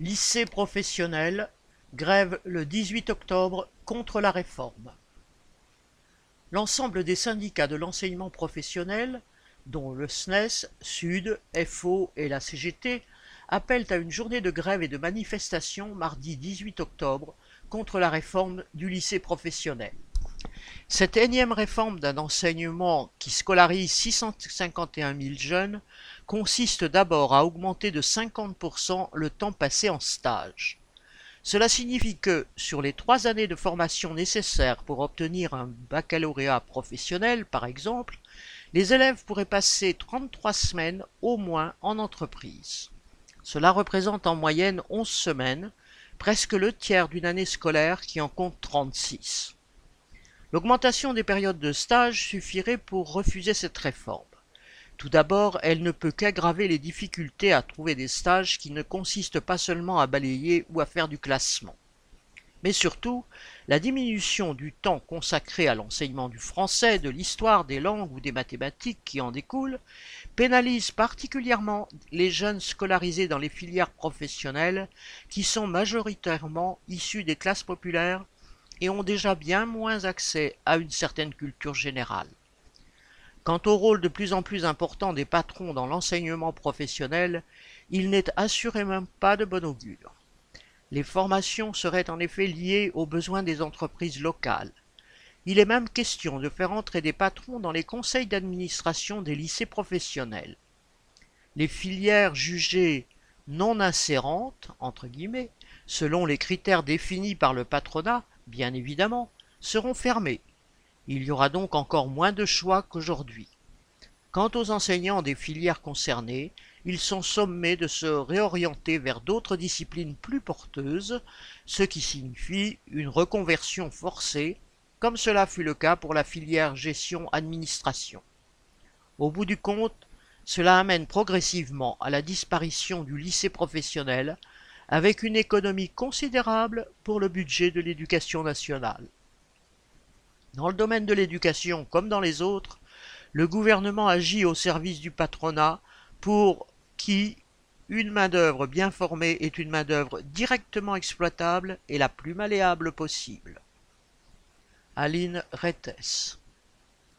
Lycée professionnel, grève le 18 octobre contre la réforme. L'ensemble des syndicats de l'enseignement professionnel, dont le SNES, SUD, FO et la CGT, appellent à une journée de grève et de manifestation mardi 18 octobre contre la réforme du lycée professionnel. Cette énième réforme d'un enseignement qui scolarise 651 000 jeunes consiste d'abord à augmenter de 50% le temps passé en stage. Cela signifie que, sur les trois années de formation nécessaires pour obtenir un baccalauréat professionnel, par exemple, les élèves pourraient passer 33 semaines au moins en entreprise. Cela représente en moyenne 11 semaines, presque le tiers d'une année scolaire qui en compte 36. L'augmentation des périodes de stage suffirait pour refuser cette réforme. Tout d'abord, elle ne peut qu'aggraver les difficultés à trouver des stages qui ne consistent pas seulement à balayer ou à faire du classement. Mais surtout, la diminution du temps consacré à l'enseignement du français, de l'histoire, des langues ou des mathématiques qui en découlent pénalise particulièrement les jeunes scolarisés dans les filières professionnelles qui sont majoritairement issus des classes populaires et ont déjà bien moins accès à une certaine culture générale. Quant au rôle de plus en plus important des patrons dans l'enseignement professionnel, il n'est assurément pas de bon augure. Les formations seraient en effet liées aux besoins des entreprises locales. Il est même question de faire entrer des patrons dans les conseils d'administration des lycées professionnels. Les filières jugées non insérantes, entre guillemets, selon les critères définis par le patronat, bien évidemment, seront fermées. Il y aura donc encore moins de choix qu'aujourd'hui. Quant aux enseignants des filières concernées, ils sont sommés de se réorienter vers d'autres disciplines plus porteuses, ce qui signifie une reconversion forcée, comme cela fut le cas pour la filière gestion-administration. Au bout du compte, cela amène progressivement à la disparition du lycée professionnel, avec une économie considérable pour le budget de l'éducation nationale. Dans le domaine de l'éducation comme dans les autres, le gouvernement agit au service du patronat pour qui une main-d'œuvre bien formée est une main-d'œuvre directement exploitable et la plus malléable possible. Aline Rettes